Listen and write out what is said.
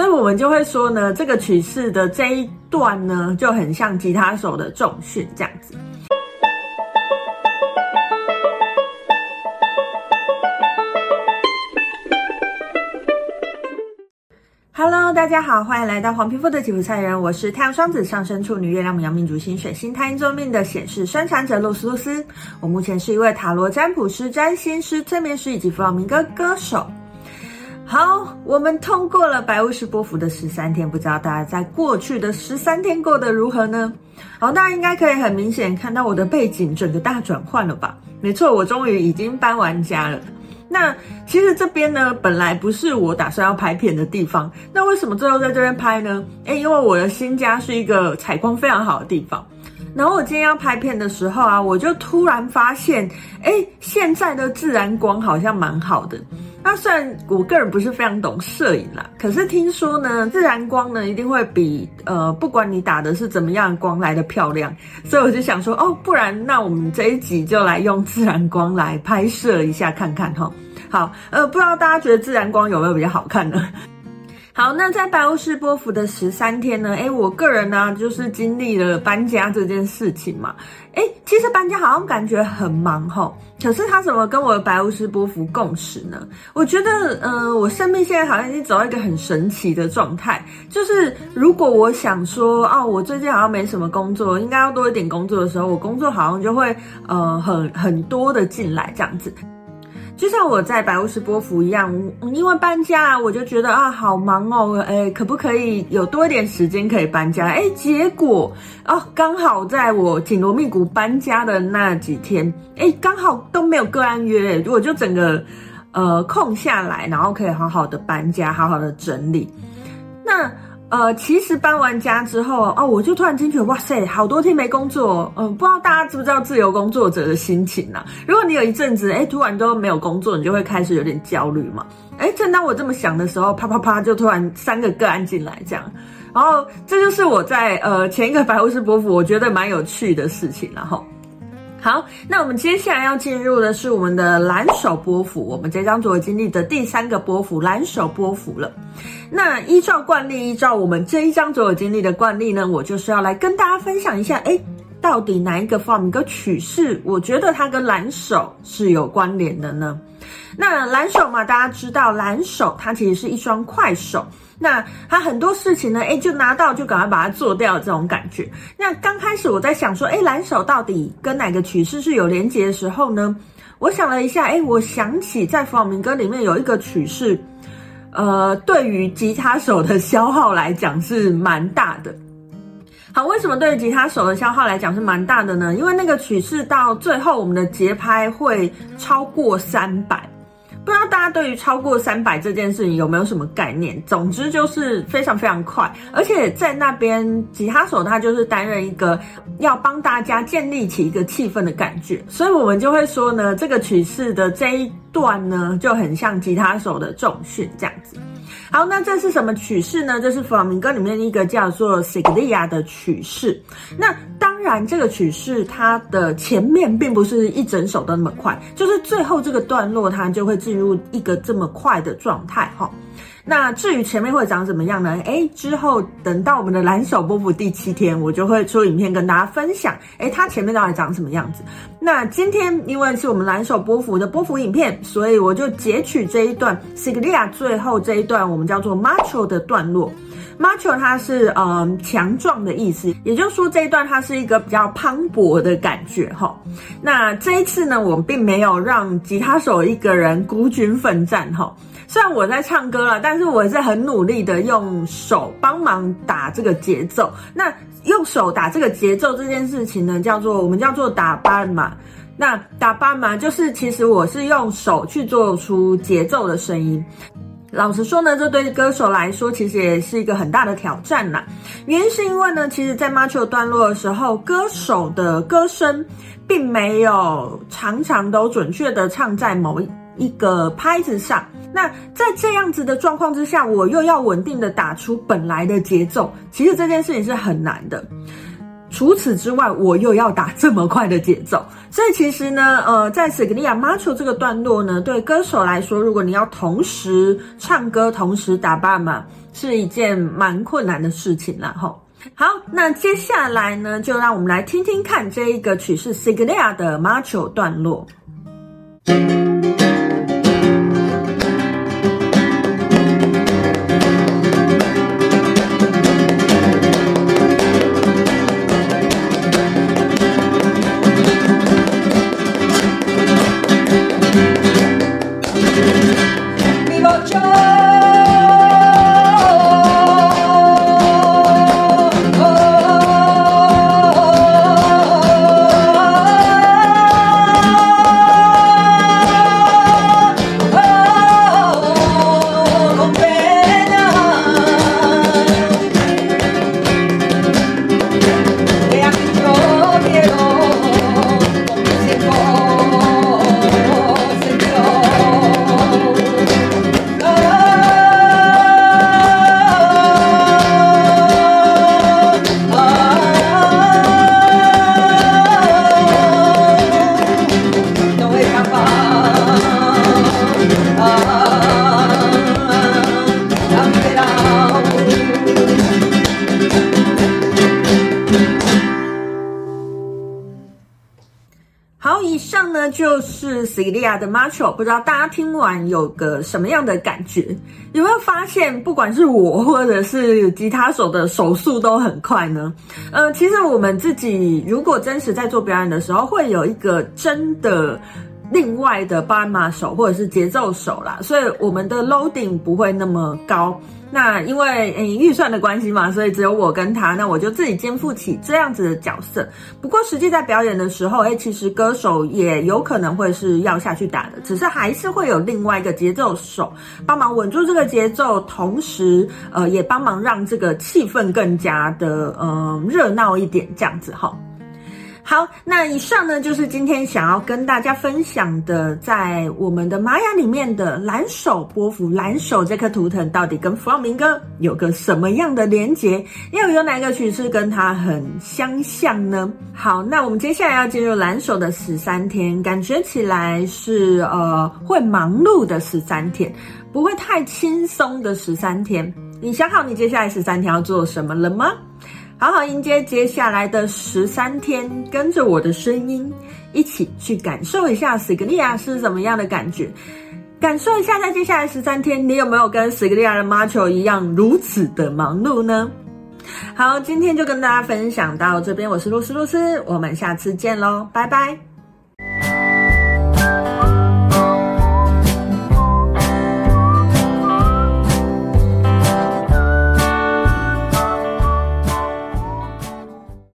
所以我们就会说呢，这个曲式的这一段呢，就很像吉他手的重训这样子。Hello，大家好，欢迎来到黄皮肤的吉普赛人，我是太阳双子上升处女月亮牡羊命主星水星太阴座命的显示生产者露丝露丝。我目前是一位塔罗占卜师、占星师、催眠师以及弗朗明哥歌手。好，我们通过了白巫师波符的十三天，不知道大家在过去的十三天过得如何呢？好，大家应该可以很明显看到我的背景整个大转换了吧？没错，我终于已经搬完家了。那其实这边呢，本来不是我打算要拍片的地方，那为什么最后在这边拍呢？诶，因为我的新家是一个采光非常好的地方。然后我今天要拍片的时候啊，我就突然发现，诶，现在的自然光好像蛮好的。那虽然我个人不是非常懂摄影啦，可是听说呢，自然光呢一定会比呃，不管你打的是怎么样光来的漂亮，所以我就想说，哦，不然那我们这一集就来用自然光来拍摄一下看看哈。好，呃，不知道大家觉得自然光有没有比较好看呢？好，那在白巫师波符的十三天呢，诶，我个人呢、就是经历了搬家这件事情嘛。诶，其实搬家好像感觉很忙吼，可是他怎么跟我的白巫师波符共识呢？我觉得，呃，我生命现在好像已经走到一个很神奇的状态，就是如果我想说，哦，我最近好像没什么工作，应该要多一点工作的时候，我工作好像就会，呃，很很多的进来这样子。就像我在白巫师波符一样，因为搬家，我就觉得啊，好忙哦，哎，可不可以有多一点时间可以搬家？哎，结果哦，刚好在我紧锣密鼓搬家的那几天，哎，刚好都没有个案约，我就整个呃空下来，然后可以好好的搬家，好好的整理。那。呃，其实搬完家之后哦，我就突然惊觉，哇塞，好多天没工作，嗯、不知道大家知不知道自由工作者的心情呢、如果你有一阵子，哎，突然都没有工作，你就会开始有点焦虑嘛。哎，正当我这么想的时候，啪啪啪，就突然三个个案进来，这样，然后这就是我在呃前一个白巫师波符，我觉得蛮有趣的事情，然后。好，那我们接下来要进入的是我们的蓝手波幅，我们这张所经历的第三个波幅蓝手波幅了。那依照惯例，依照我们这一张所有经历的惯例呢，我就是要来跟大家分享一下，诶，到底哪一个 form 一个曲式，我觉得它跟蓝手是有关联的呢？那蓝手嘛，大家知道，蓝手它其实是一双快手。那他很多事情呢，诶，就拿到就赶快把它做掉这种感觉。那刚开始我在想说，诶，蓝手到底跟哪个曲式是有连结的时候呢？我想了一下，诶，我想起在弗朗明哥里面有一个曲式，呃，对于吉他手的消耗来讲是蛮大的。好，为什么对于吉他手的消耗来讲是蛮大的呢？因为那个曲式到最后，我们的节拍会超过三百。不知道大家对于超过三百这件事情有没有什么概念？总之就是非常非常快，而且在那边吉他手他就是担任一个要帮大家建立起一个气氛的感觉，所以我们就会说呢，这个曲式的这一段呢就很像吉他手的重训这样子。好，那这是什么曲式呢？这是弗朗明哥里面一个叫做 Siglia 的曲式。那当然，这个曲式它的前面并不是一整首都那么快，就是最后这个段落它就会进入一个这么快的状态哈。那至于前面会长怎么样呢？诶，之后等到我们的蓝手波符第七天，我就会出影片跟大家分享，诶，它前面到底长什么样子。那今天因为是我们蓝手波符的波符影片，所以我就截取这一段 Siglia 最后这一段，我们叫做 Macho 的段落。Macho 它是嗯强壮的意思，也就是说这一段它是一个比较磅礴的感觉哈。那这一次呢，我们并没有让吉他手一个人孤军奋战哈。虽然我在唱歌了，但是我是很努力的用手帮忙打这个节奏。那用手打这个节奏这件事情呢，叫做我们叫做打班嘛。那打班嘛，就是其实我是用手去做出节奏的声音。老实说呢，这对歌手来说其实也是一个很大的挑战啦。原因是因为呢，其实，在 Macho 段落的时候，歌手的歌声并没有常常都准确的唱在某一个拍子上。那在这样子的状况之下，我又要稳定的打出本来的节奏，其实这件事情是很难的。除此之外，我又要打这么快的节奏，所以其实呢，呃，在 Siglia Macho 这个段落呢，对歌手来说，如果你要同时唱歌、同时打 Palma，是一件蛮困难的事情啦。吼。好，那接下来呢，就让我们来听听看这一个曲式 Siglia 的 Macho 段落。就是 Celia 的 Macho，不知道大家听完有个什么样的感觉？有没有发现，不管是我或者是吉他手的手速都很快呢？呃，其实我们自己如果真实在做表演的时候，会有一个真的另外的斑马手或者是节奏手啦，所以我们的 loading 不会那么高。那因为诶预算的关系嘛，所以只有我跟他，那我就自己肩负起这样子的角色。不过实际在表演的时候，诶其实歌手也有可能会是要下去打的，只是还是会有另外一个节奏手帮忙稳住这个节奏，同时呃也帮忙让这个气氛更加的呃热闹一点，这样子哈。好，那以上呢就是今天想要跟大家分享的，在我们的玛雅里面的蓝手波符，蓝手这颗图腾到底跟弗朗明哥有个什么样的连结？又有哪个曲式跟它很相像呢？好，那我们接下来要进入蓝手的十三天，感觉起来是呃会忙碌的十三天，不会太轻松的十三天。你想好你接下来十三天要做什么了吗？好好迎接接下来的十三天，跟着我的声音一起去感受一下史格利亚是怎么样的感觉，感受一下在接下来十三天，你有没有跟史格利亚的马丘一样如此的忙碌呢？好，今天就跟大家分享到这边，我是露丝露丝，我们下次见喽，拜拜。